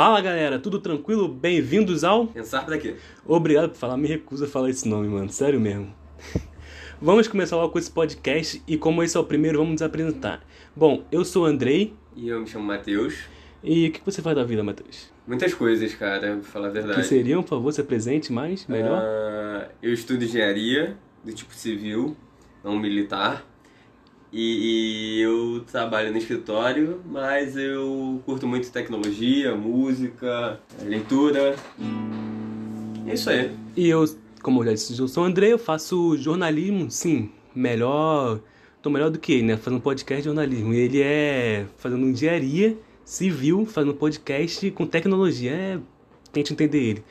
Fala galera, tudo tranquilo? Bem-vindos ao. Pensar pra quê? Obrigado por falar, me recuso a falar esse nome, mano, sério mesmo. vamos começar logo com esse podcast e, como esse é o primeiro, vamos nos apresentar. Bom, eu sou o Andrei. E eu me chamo Matheus. E o que você faz da vida, Matheus? Muitas coisas, cara, pra falar a verdade. Que seriam, por favor, se apresente mais, melhor? Uh, eu estudo engenharia do tipo civil, não militar. E, e, eu trabalho no escritório, mas eu curto muito tecnologia, música, leitura. É isso aí. E eu, como eu já disse, eu sou o André, eu faço jornalismo, sim, melhor. Tô melhor do que ele, né? Fazendo podcast de jornalismo. Ele é fazendo engenharia civil, fazendo podcast com tecnologia. É. Tente entender ele.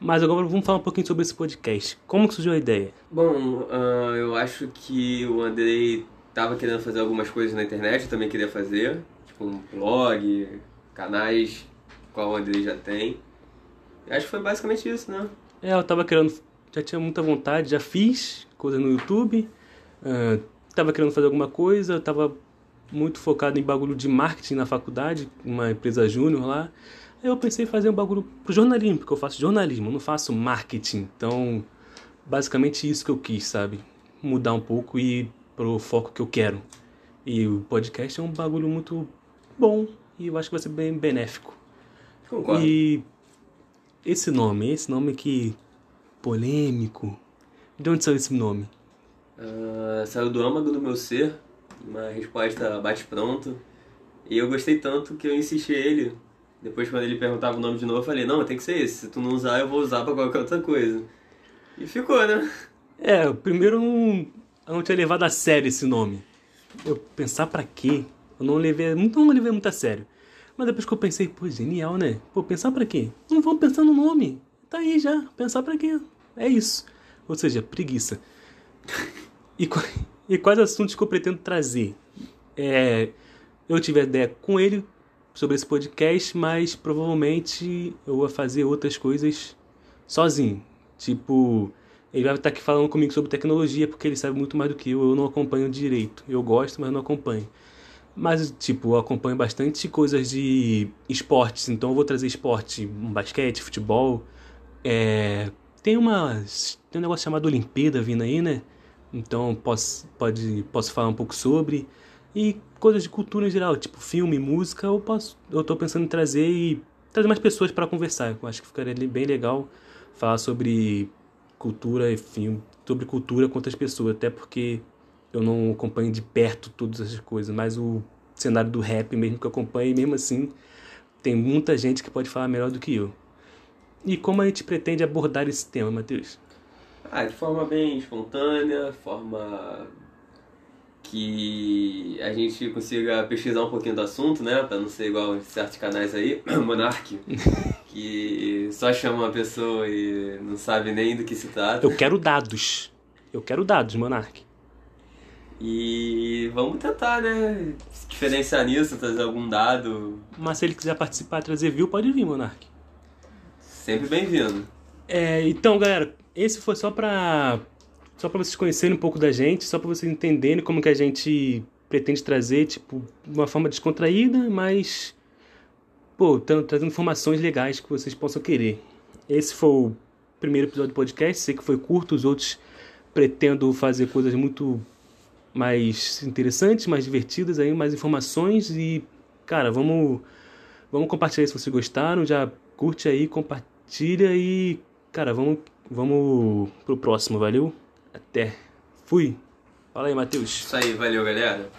Mas agora vamos falar um pouquinho sobre esse podcast. Como que surgiu a ideia? Bom, uh, eu acho que o Andrei tava querendo fazer algumas coisas na internet, também queria fazer, tipo um blog, canais, qual o Andrei já tem. E acho que foi basicamente isso, né? É, eu tava querendo, já tinha muita vontade, já fiz coisa no YouTube, uh, tava querendo fazer alguma coisa, tava muito focado em bagulho de marketing na faculdade, uma empresa júnior lá. Aí eu pensei em fazer um bagulho pro jornalismo, porque eu faço jornalismo, eu não faço marketing. Então, basicamente isso que eu quis, sabe? Mudar um pouco e pro foco que eu quero. E o podcast é um bagulho muito bom e eu acho que vai ser bem benéfico. Concordo. E esse nome, esse nome que polêmico. De onde saiu esse nome? Uh, saiu do âmago do meu ser, uma resposta bate pronto. E eu gostei tanto que eu insisti ele. Depois quando ele perguntava o nome de novo, eu falei, não, tem que ser esse. Se tu não usar, eu vou usar pra qualquer outra coisa. E ficou, né? É, primeiro não eu não tinha levado a sério esse nome. Eu pensar para quê? Eu não levei, não levei muito a sério. Mas depois que eu pensei, pô, genial, né? Pô, pensar para quê? Não vamos pensar no nome. Tá aí já. Pensar para quê? É isso. Ou seja, preguiça. E, e quais assuntos que eu pretendo trazer? É, eu tive a ideia com ele sobre esse podcast, mas provavelmente eu vou fazer outras coisas sozinho. Tipo, ele vai estar aqui falando comigo sobre tecnologia, porque ele sabe muito mais do que eu, eu não acompanho direito. Eu gosto, mas não acompanho. Mas, tipo, eu acompanho bastante coisas de esportes, então eu vou trazer esporte, basquete, futebol. É... Tem uma. Tem um negócio chamado Olimpíada vindo aí, né? Então posso, pode, posso falar um pouco sobre. E coisas de cultura em geral, tipo filme, música, eu posso. Eu tô pensando em trazer e trazer mais pessoas para conversar. Eu acho que ficaria bem legal falar sobre cultura, enfim, sobre cultura com outras pessoas, até porque eu não acompanho de perto todas essas coisas, mas o cenário do rap mesmo que eu acompanho, mesmo assim, tem muita gente que pode falar melhor do que eu. E como a gente pretende abordar esse tema, Matheus? Ah, de forma bem espontânea, forma que a gente consiga pesquisar um pouquinho do assunto, né? Pra não ser igual certos canais aí, Monark, que só chama uma pessoa e não sabe nem do que se trata. Eu quero dados. Eu quero dados, Monark. E vamos tentar, né? Se diferenciar nisso, trazer algum dado. Mas se ele quiser participar, trazer view, pode vir, Monark. Sempre bem-vindo. É, então, galera, esse foi só pra só para vocês conhecerem um pouco da gente, só para vocês entenderem como que a gente pretende trazer, tipo, de uma forma descontraída, mas pô, trazendo informações legais que vocês possam querer. Esse foi o primeiro episódio do podcast, sei que foi curto, os outros pretendo fazer coisas muito mais interessantes, mais divertidas aí, mais informações e cara, vamos vamos compartilhar se vocês gostaram, já curte aí, compartilha e cara, vamos vamos pro próximo, valeu? Até. Fui. Fala aí, Matheus. Isso aí, valeu, galera.